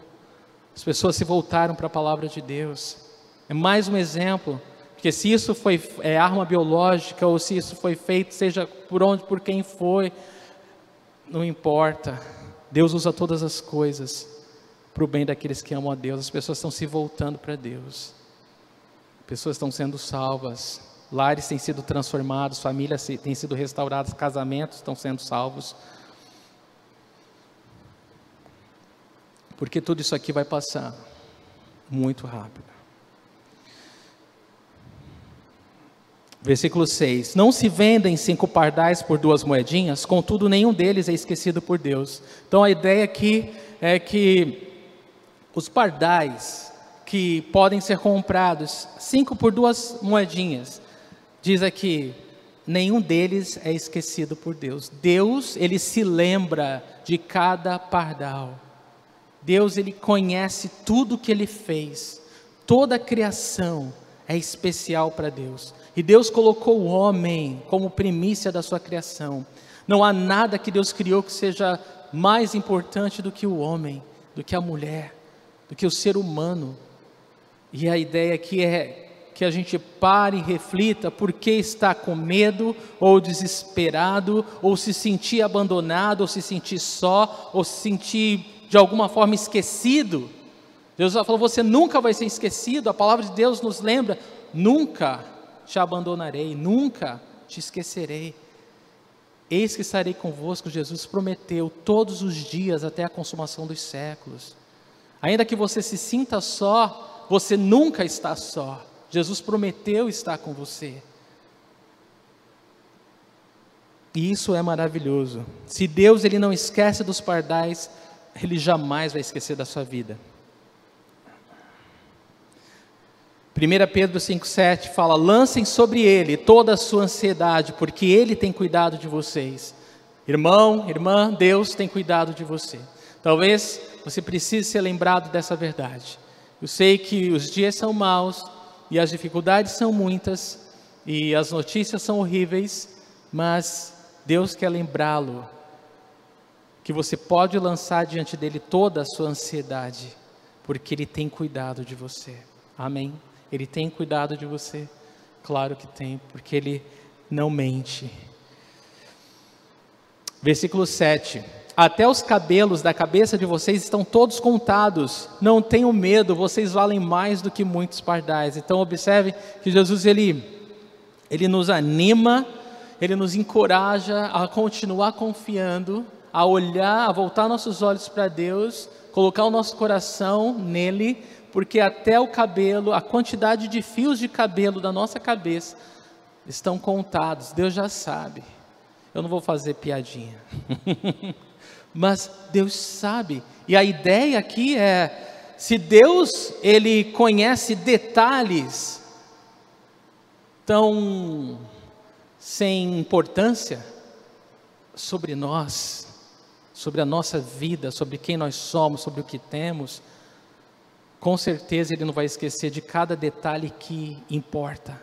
as pessoas se voltaram para a palavra de Deus. É mais um exemplo porque se isso foi é, arma biológica ou se isso foi feito, seja por onde, por quem foi, não importa. Deus usa todas as coisas para o bem daqueles que amam a Deus. As pessoas estão se voltando para Deus. Pessoas estão sendo salvas. Lares têm sido transformados, famílias têm sido restauradas, casamentos estão sendo salvos. Porque tudo isso aqui vai passar muito rápido. Versículo 6: Não se vendem cinco pardais por duas moedinhas, contudo, nenhum deles é esquecido por Deus. Então a ideia aqui é que os pardais que podem ser comprados, cinco por duas moedinhas, diz aqui, nenhum deles é esquecido por Deus. Deus, ele se lembra de cada pardal. Deus, ele conhece tudo que ele fez. Toda a criação é especial para Deus. E Deus colocou o homem como primícia da sua criação. Não há nada que Deus criou que seja mais importante do que o homem, do que a mulher, do que o ser humano. E a ideia aqui é que a gente pare e reflita por que está com medo, ou desesperado, ou se sentir abandonado, ou se sentir só, ou se sentir de alguma forma esquecido. Deus falou: você nunca vai ser esquecido. A palavra de Deus nos lembra: nunca te abandonarei, nunca te esquecerei. Eis que estarei convosco, Jesus prometeu, todos os dias até a consumação dos séculos. Ainda que você se sinta só, você nunca está só. Jesus prometeu estar com você. E isso é maravilhoso. Se Deus ele não esquece dos pardais, ele jamais vai esquecer da sua vida. 1 Pedro 5,7 fala: lancem sobre ele toda a sua ansiedade, porque ele tem cuidado de vocês. Irmão, irmã, Deus tem cuidado de você. Talvez você precise ser lembrado dessa verdade. Eu sei que os dias são maus e as dificuldades são muitas e as notícias são horríveis, mas Deus quer lembrá-lo que você pode lançar diante dele toda a sua ansiedade, porque ele tem cuidado de você. Amém. Ele tem cuidado de você? Claro que tem, porque Ele não mente. Versículo 7. Até os cabelos da cabeça de vocês estão todos contados. Não tenham medo, vocês valem mais do que muitos pardais. Então observe que Jesus ele ele nos anima, ele nos encoraja a continuar confiando, a olhar, a voltar nossos olhos para Deus, colocar o nosso coração nele porque até o cabelo, a quantidade de fios de cabelo da nossa cabeça estão contados, Deus já sabe. Eu não vou fazer piadinha. Mas Deus sabe. E a ideia aqui é se Deus ele conhece detalhes tão sem importância sobre nós, sobre a nossa vida, sobre quem nós somos, sobre o que temos, com certeza ele não vai esquecer de cada detalhe que importa.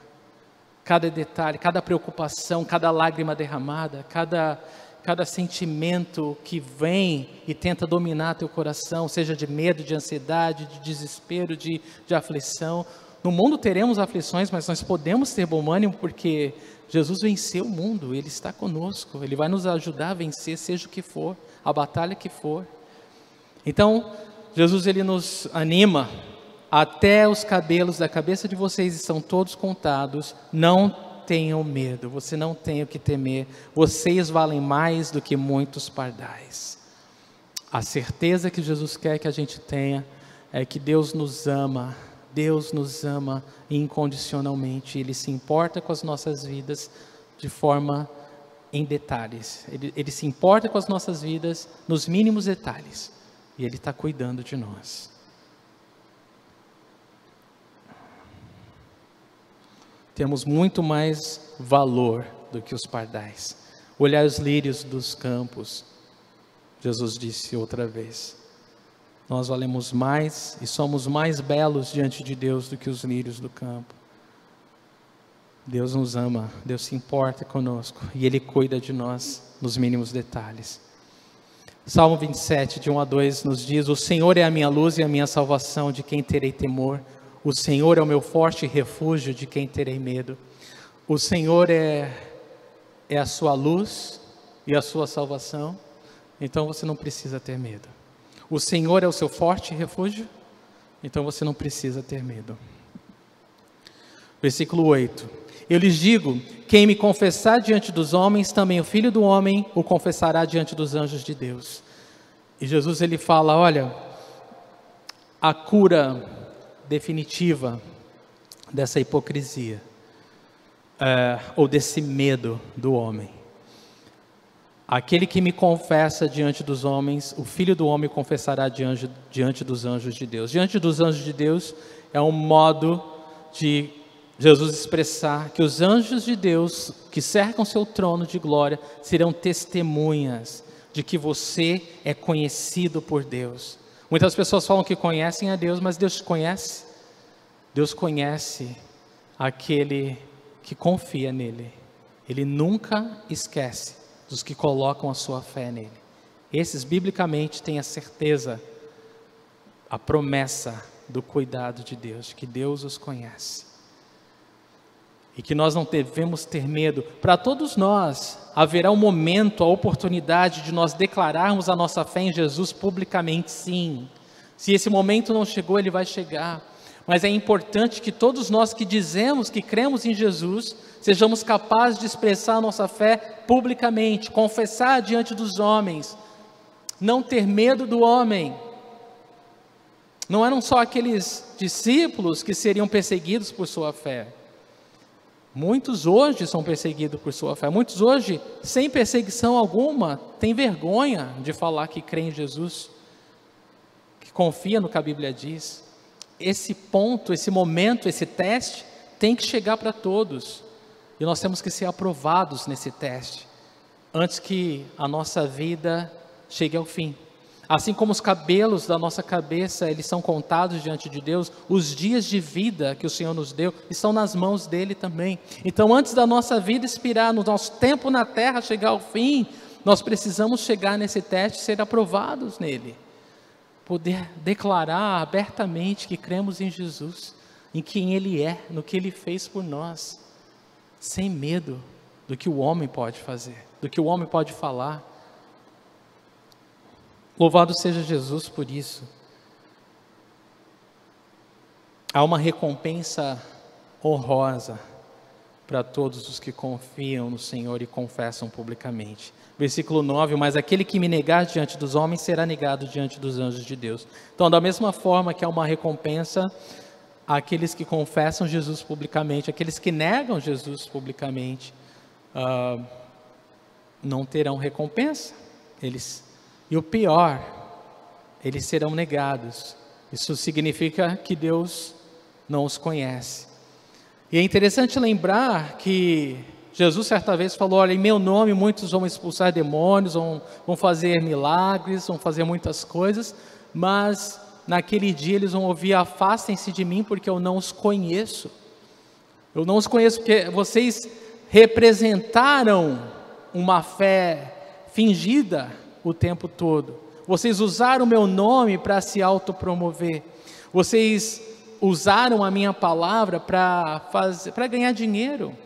Cada detalhe, cada preocupação, cada lágrima derramada, cada, cada sentimento que vem e tenta dominar teu coração, seja de medo, de ansiedade, de desespero, de, de aflição. No mundo teremos aflições, mas nós podemos ter bom ânimo porque Jesus venceu o mundo, Ele está conosco, Ele vai nos ajudar a vencer, seja o que for, a batalha que for. Então, Jesus ele nos anima, até os cabelos da cabeça de vocês estão todos contados, não tenham medo, você não tem o que temer, vocês valem mais do que muitos pardais. A certeza que Jesus quer que a gente tenha é que Deus nos ama, Deus nos ama incondicionalmente, Ele se importa com as nossas vidas de forma em detalhes, Ele, Ele se importa com as nossas vidas nos mínimos detalhes. E Ele está cuidando de nós. Temos muito mais valor do que os pardais. Olhar os lírios dos campos, Jesus disse outra vez. Nós valemos mais e somos mais belos diante de Deus do que os lírios do campo. Deus nos ama, Deus se importa conosco e Ele cuida de nós nos mínimos detalhes. Salmo 27, de 1 a 2, nos diz: O Senhor é a minha luz e a minha salvação, de quem terei temor. O Senhor é o meu forte refúgio, de quem terei medo. O Senhor é, é a sua luz e a sua salvação, então você não precisa ter medo. O Senhor é o seu forte refúgio, então você não precisa ter medo. Versículo 8: Eu lhes digo: quem me confessar diante dos homens, também o Filho do Homem o confessará diante dos anjos de Deus. E Jesus ele fala: olha, a cura definitiva dessa hipocrisia, é, ou desse medo do homem. Aquele que me confessa diante dos homens, o Filho do Homem confessará diante, diante dos anjos de Deus. Diante dos anjos de Deus é um modo de Jesus expressar que os anjos de Deus que cercam seu trono de glória serão testemunhas de que você é conhecido por Deus. Muitas pessoas falam que conhecem a Deus, mas Deus conhece. Deus conhece aquele que confia nele. Ele nunca esquece dos que colocam a sua fé nele. Esses, biblicamente, têm a certeza, a promessa do cuidado de Deus, que Deus os conhece e que nós não devemos ter medo. Para todos nós, haverá um momento, a oportunidade de nós declararmos a nossa fé em Jesus publicamente, sim. Se esse momento não chegou, ele vai chegar. Mas é importante que todos nós que dizemos que cremos em Jesus, sejamos capazes de expressar a nossa fé publicamente, confessar diante dos homens, não ter medo do homem. Não eram só aqueles discípulos que seriam perseguidos por sua fé. Muitos hoje são perseguidos por sua fé. Muitos hoje, sem perseguição alguma, têm vergonha de falar que crê em Jesus, que confia no que a Bíblia diz. esse ponto, esse momento, esse teste tem que chegar para todos. E nós temos que ser aprovados nesse teste, antes que a nossa vida chegue ao fim. Assim como os cabelos da nossa cabeça, eles são contados diante de Deus, os dias de vida que o Senhor nos deu estão nas mãos dele também. Então, antes da nossa vida expirar, no nosso tempo na terra chegar ao fim, nós precisamos chegar nesse teste e ser aprovados nele. Poder declarar abertamente que cremos em Jesus, em quem ele é, no que ele fez por nós, sem medo do que o homem pode fazer, do que o homem pode falar Louvado seja Jesus por isso. Há uma recompensa honrosa para todos os que confiam no Senhor e confessam publicamente. Versículo 9: Mas aquele que me negar diante dos homens será negado diante dos anjos de Deus. Então, da mesma forma que há uma recompensa àqueles que confessam Jesus publicamente, aqueles que negam Jesus publicamente, uh, não terão recompensa. Eles e o pior, eles serão negados. Isso significa que Deus não os conhece. E é interessante lembrar que Jesus certa vez falou: Olha, em meu nome muitos vão expulsar demônios, vão, vão fazer milagres, vão fazer muitas coisas, mas naquele dia eles vão ouvir: Afastem-se de mim, porque eu não os conheço. Eu não os conheço porque vocês representaram uma fé fingida, o tempo todo. Vocês usaram o meu nome para se autopromover. Vocês usaram a minha palavra para fazer para ganhar dinheiro.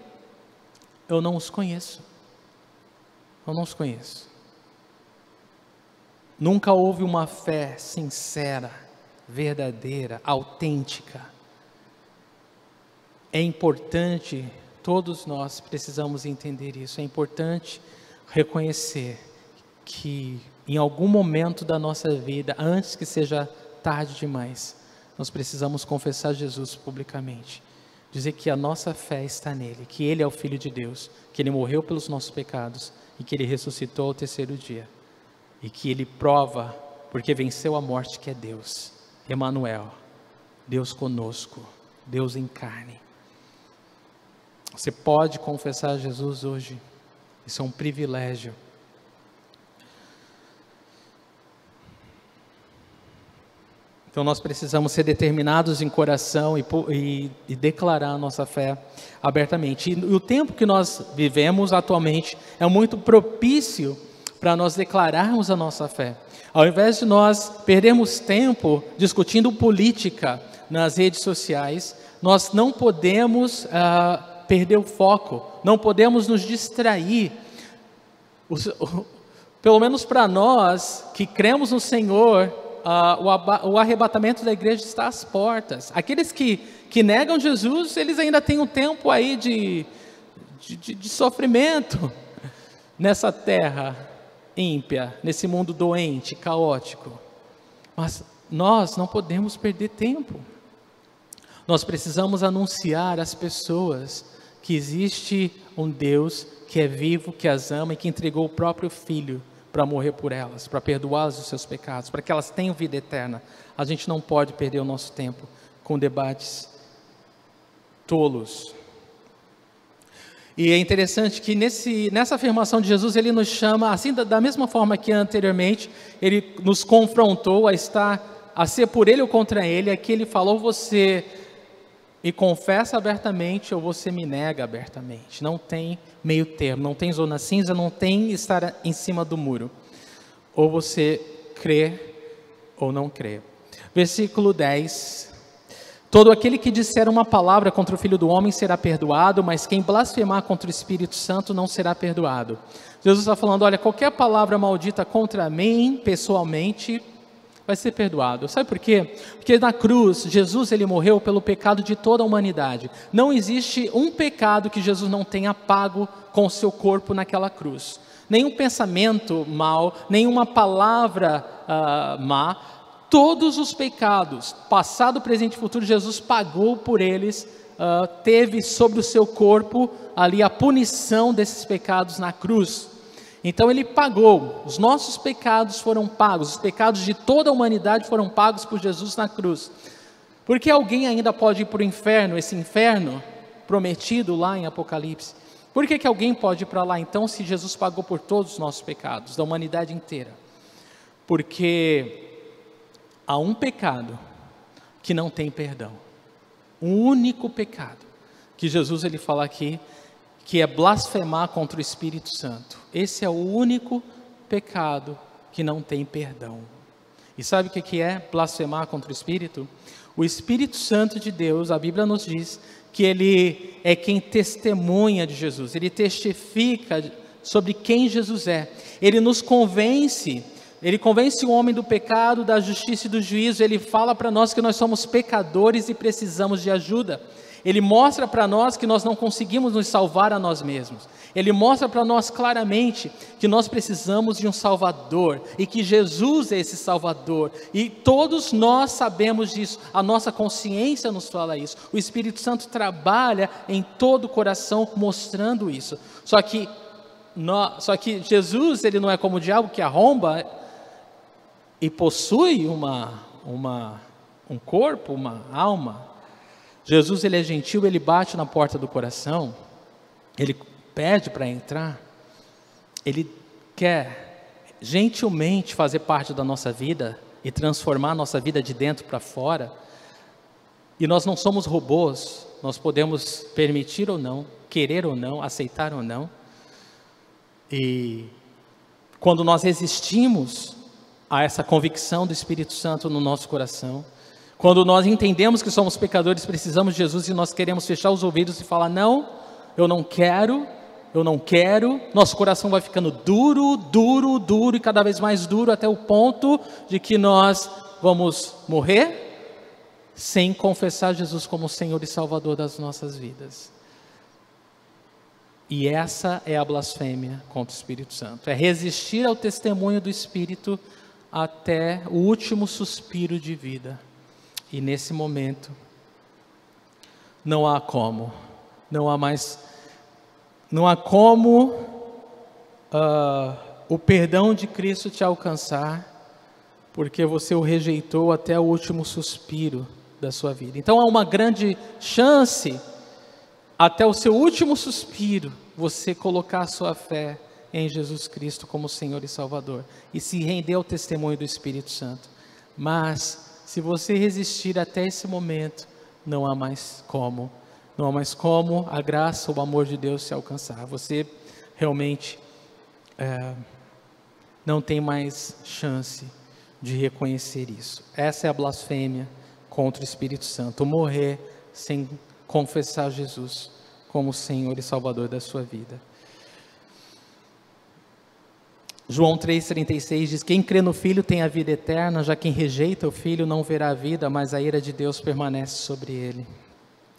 Eu não os conheço. Eu não os conheço. Nunca houve uma fé sincera, verdadeira, autêntica. É importante, todos nós precisamos entender isso. É importante reconhecer que em algum momento da nossa vida, antes que seja tarde demais, nós precisamos confessar Jesus publicamente. Dizer que a nossa fé está nele, que ele é o Filho de Deus, que ele morreu pelos nossos pecados e que ele ressuscitou ao terceiro dia. E que ele prova, porque venceu a morte, que é Deus. Emanuel, Deus conosco, Deus em carne. Você pode confessar Jesus hoje. Isso é um privilégio. Então nós precisamos ser determinados em coração e, e, e declarar a nossa fé abertamente. E, e o tempo que nós vivemos atualmente é muito propício para nós declararmos a nossa fé. Ao invés de nós perdermos tempo discutindo política nas redes sociais, nós não podemos uh, perder o foco, não podemos nos distrair. O, o, pelo menos para nós que cremos no Senhor, uh, o, arrebatamento da igreja está às portas. Aqueles que, que negam Jesus, eles ainda têm um tempo aí de, de, de, de sofrimento nessa terra ímpia, nesse mundo doente, caótico. Mas nós não podemos perder tempo. Nós precisamos anunciar às pessoas que existe um Deus que é vivo, que as ama e que entregou o próprio Filho para morrer por elas, para perdoá-las dos seus pecados, para que elas tenham vida eterna. A gente não pode perder o nosso tempo com debates tolos. E é interessante que nesse, nessa afirmação de Jesus, ele nos chama, assim da, da mesma forma que anteriormente, ele nos confrontou a estar, a ser por ele ou contra ele, aqui ele falou: você me confessa abertamente ou você me nega abertamente. Não tem meio termo, não tem zona cinza, não tem estar em cima do muro. Ou você crê ou não crê. Versículo 10. Todo aquele que disser uma palavra contra o Filho do Homem será perdoado, mas quem blasfemar contra o Espírito Santo não será perdoado. Jesus está falando: olha, qualquer palavra maldita contra mim, pessoalmente, vai ser perdoado. Sabe por quê? Porque na cruz, Jesus ele morreu pelo pecado de toda a humanidade. Não existe um pecado que Jesus não tenha pago com o seu corpo naquela cruz. Nenhum pensamento mal, nenhuma palavra uh, má, todos os pecados, passado, presente e futuro, Jesus pagou por eles, uh, teve sobre o seu corpo ali a punição desses pecados na cruz. Então ele pagou, os nossos pecados foram pagos, os pecados de toda a humanidade foram pagos por Jesus na cruz. Por que alguém ainda pode ir para o inferno, esse inferno prometido lá em Apocalipse? Por que, que alguém pode ir para lá então, se Jesus pagou por todos os nossos pecados, da humanidade inteira? Porque há um pecado que não tem perdão. Um único pecado que Jesus ele fala aqui, que é blasfemar contra o Espírito Santo. Esse é o único pecado que não tem perdão. E sabe o que é blasfemar contra o Espírito? O Espírito Santo de Deus, a Bíblia nos diz que ele é quem testemunha de Jesus, ele testifica sobre quem Jesus é, ele nos convence, ele convence o homem do pecado, da justiça e do juízo, ele fala para nós que nós somos pecadores e precisamos de ajuda. Ele mostra para nós que nós não conseguimos nos salvar a nós mesmos. Ele mostra para nós claramente que nós precisamos de um Salvador e que Jesus é esse Salvador. E todos nós sabemos disso, a nossa consciência nos fala isso. O Espírito Santo trabalha em todo o coração mostrando isso. Só que, só que Jesus, ele não é como o diabo que arromba e possui uma, uma, um corpo, uma alma. Jesus ele é gentil, ele bate na porta do coração, ele pede para entrar, ele quer gentilmente fazer parte da nossa vida e transformar a nossa vida de dentro para fora. E nós não somos robôs, nós podemos permitir ou não, querer ou não, aceitar ou não. E quando nós resistimos a essa convicção do Espírito Santo no nosso coração, quando nós entendemos que somos pecadores, precisamos de Jesus e nós queremos fechar os ouvidos e falar: não, eu não quero, eu não quero, nosso coração vai ficando duro, duro, duro e cada vez mais duro até o ponto de que nós vamos morrer sem confessar Jesus como Senhor e Salvador das nossas vidas. E essa é a blasfêmia contra o Espírito Santo, é resistir ao testemunho do Espírito até o último suspiro de vida. E nesse momento, não há como, não há mais, não há como uh, o perdão de Cristo te alcançar, porque você o rejeitou até o último suspiro da sua vida. Então há uma grande chance, até o seu último suspiro, você colocar a sua fé em Jesus Cristo como Senhor e Salvador e se render ao testemunho do Espírito Santo. Mas se você resistir até esse momento, não há mais como, não há mais como a graça, o amor de Deus se alcançar. Você realmente é, não tem mais chance de reconhecer isso. Essa é a blasfêmia contra o Espírito Santo, morrer sem confessar Jesus como Senhor e Salvador da sua vida. João 3,36 diz: Quem crê no Filho tem a vida eterna, já quem rejeita o Filho não verá a vida, mas a ira de Deus permanece sobre ele.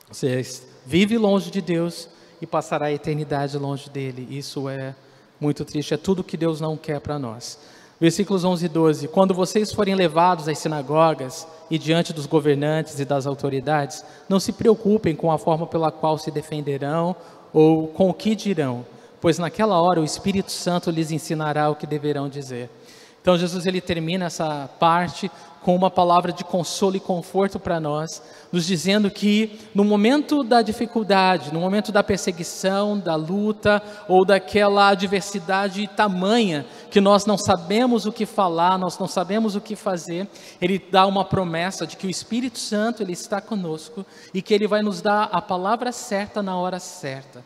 Você vive longe de Deus e passará a eternidade longe dele. Isso é muito triste, é tudo que Deus não quer para nós. Versículos 11 e 12: Quando vocês forem levados às sinagogas e diante dos governantes e das autoridades, não se preocupem com a forma pela qual se defenderão ou com o que dirão pois naquela hora o Espírito Santo lhes ensinará o que deverão dizer. Então Jesus ele termina essa parte com uma palavra de consolo e conforto para nós, nos dizendo que no momento da dificuldade, no momento da perseguição, da luta ou daquela adversidade tamanha que nós não sabemos o que falar, nós não sabemos o que fazer, ele dá uma promessa de que o Espírito Santo ele está conosco e que ele vai nos dar a palavra certa na hora certa.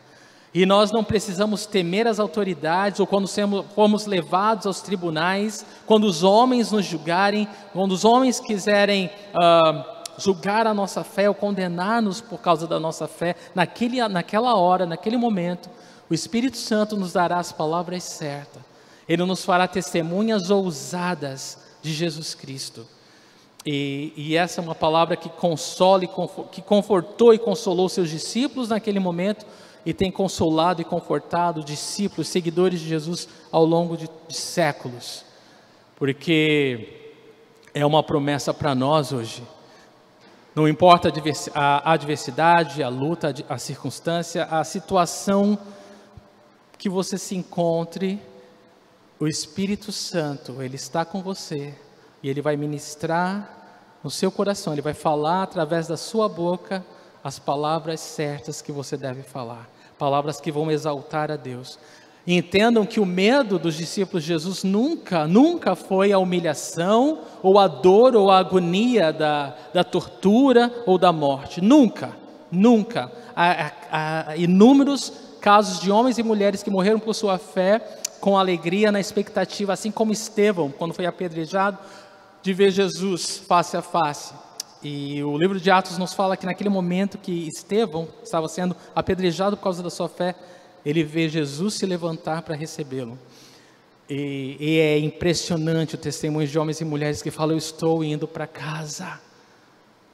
E nós não precisamos temer as autoridades, ou quando formos levados aos tribunais, quando os homens nos julgarem, quando os homens quiserem uh, julgar a nossa fé ou condenar-nos por causa da nossa fé, naquele, naquela hora, naquele momento, o Espírito Santo nos dará as palavras certas. Ele nos fará testemunhas ousadas de Jesus Cristo. E, e, essa é uma palavra que consola, que confortou e consolou seus discípulos naquele momento, e tem consolado e confortado discípulos, seguidores de Jesus ao longo de, de séculos, porque é uma promessa para nós hoje. Não importa a adversidade, a luta, a circunstância, a situação que você se encontre, o Espírito Santo, ele está com você e ele vai ministrar no seu coração, Ele vai falar através da sua boca as palavras certas que você deve falar, palavras que vão exaltar a Deus. E entendam que o medo dos discípulos de Jesus nunca, nunca foi a humilhação, ou a dor, ou a agonia da, da tortura ou da morte. Nunca, nunca. Há, há, inúmeros casos de homens e mulheres que morreram por sua fé com alegria, na expectativa, assim como Estevão, quando foi apedrejado, de ver Jesus face a face. E o livro de Atos nos fala que naquele momento que Estevão estava sendo apedrejado por causa da sua fé, ele vê Jesus se levantar para recebê-lo. E, e, é impressionante o testemunho de homens e mulheres que falam: Eu estou indo para casa.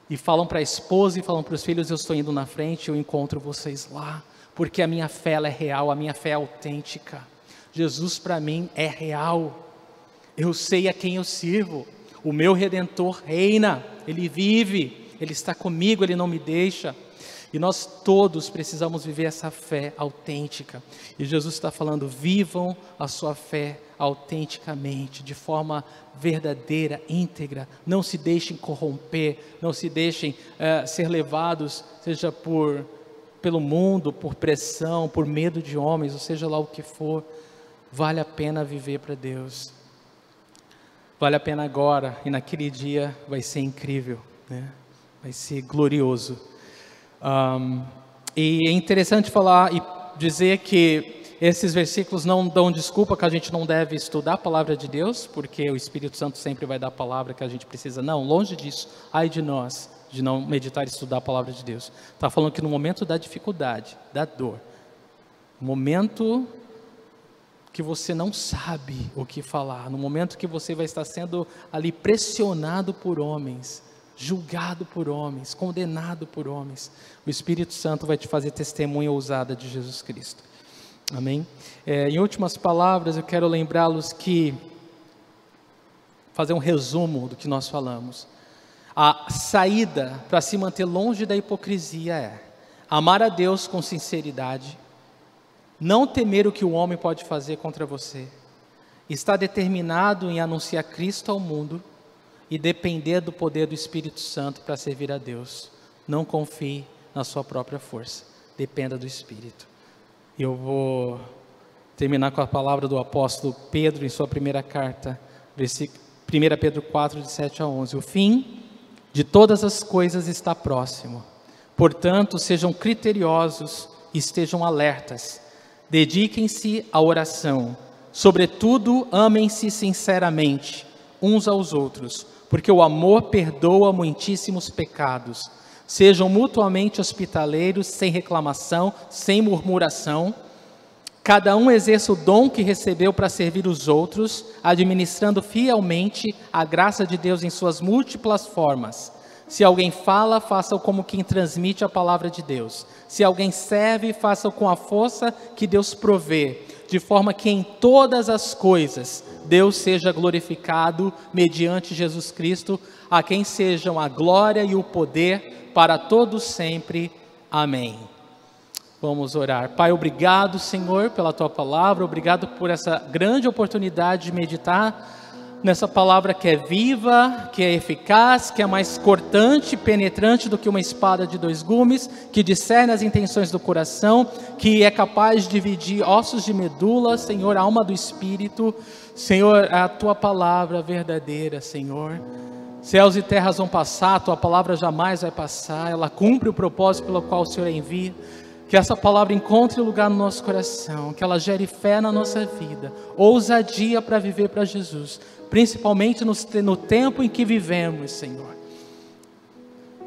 E falam para a esposa e falam para os filhos: Eu estou indo na frente, eu encontro vocês lá. Porque a minha fé é real, a minha fé é autêntica. Jesus para mim é real. Eu sei a quem eu sirvo. O meu redentor reina, ele vive, ele está comigo, ele não me deixa. E nós todos precisamos viver essa fé autêntica. E Jesus está falando: vivam a sua fé autenticamente, de forma verdadeira, íntegra. Não se deixem corromper, não se deixem uh, ser levados, seja por pelo mundo, por pressão, por medo de homens, ou seja lá o que for. Vale a pena viver para Deus. Vale a pena agora e naquele dia vai ser incrível, né? Vai ser glorioso. Um, e é interessante falar e dizer que esses versículos não dão desculpa que a gente não deve estudar a palavra de Deus, porque o Espírito Santo sempre vai dar a palavra que a gente precisa. Não, longe disso. Ai de nós, de não meditar e estudar a palavra de Deus. Está falando que no momento da dificuldade, da dor, momento que você não sabe o que falar, no momento que você vai estar sendo ali pressionado por homens, julgado por homens, condenado por homens, o Espírito Santo vai te fazer testemunha ousada de Jesus Cristo. Amém? É, em últimas palavras, eu quero lembrá-los que, fazer um resumo do que nós falamos. A saída para se manter longe da hipocrisia é amar a Deus com sinceridade, não temer o que o homem pode fazer contra você, estar determinado em anunciar Cristo ao mundo e depender do poder do Espírito Santo para servir a Deus. Não confie na sua própria força, dependa do Espírito. Eu vou terminar com a palavra do apóstolo Pedro em sua primeira carta, 1 Pedro 4, de 7 a 11. O fim de todas as coisas está próximo. Portanto, sejam criteriosos e estejam alertas. Dediquem-se à oração. Sobretudo, amem-se sinceramente uns aos outros porque o amor perdoa muitíssimos pecados. Sejam mutuamente hospitaleiros, sem reclamação, sem murmuração. Cada um exerça o dom que recebeu para servir os outros, administrando fielmente a graça de Deus em suas múltiplas formas. Se alguém fala, faça-o como quem transmite a palavra de Deus. Se alguém serve, faça-o com a força que Deus provê, de forma que em todas as coisas Deus seja glorificado mediante Jesus Cristo, a quem sejam a glória e o poder para todos sempre. Amém. Vamos orar. Pai, obrigado, Senhor, pela tua palavra, obrigado por essa grande oportunidade de meditar nessa palavra que é viva, que é eficaz, que é mais cortante, penetrante do que uma espada de dois gumes, que discerne as intenções do coração, que é capaz de dividir ossos de medula, Senhor, alma do espírito. Senhor, a tua palavra verdadeira, Senhor. Céus e terras vão passar, a tua palavra jamais vai passar, ela cumpre o propósito pelo qual o Senhor envia. Que essa palavra encontre lugar no nosso coração, que ela gere fé na nossa vida, ousadia para viver para Jesus, principalmente no, no tempo em que vivemos, Senhor.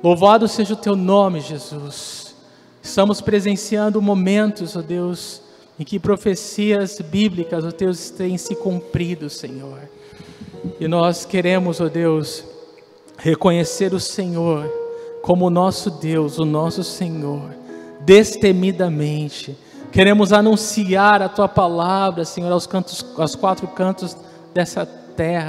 Louvado seja o teu nome, Jesus. Estamos presenciando momentos, ó oh Deus, em que profecias bíblicas, ó oh Deus, têm se cumprido, Senhor. E nós queremos, ó oh Deus, reconhecer o Senhor como o nosso Deus, o nosso Senhor, destemidamente. Queremos anunciar a tua palavra, Senhor, aos cantos, aos quatro cantos dessa terra,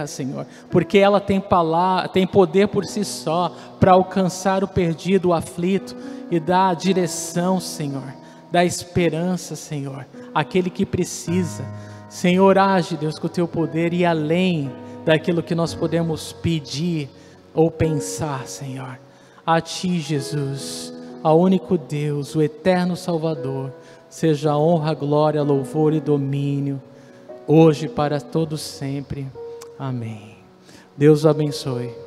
Senhor, porque ela tem palavra, tem poder por si só para alcançar o perdido, o aflito e dar direção, Senhor, dar esperança, Senhor, aquele que precisa. Senhor, age, Deus, com o teu poder e além daquilo que nós podemos pedir, ou pensar, Senhor. A Ti, Jesus, ao único Deus, o eterno Salvador, seja honra, glória, louvor e domínio, hoje para todos sempre. Amém. Deus abençoe.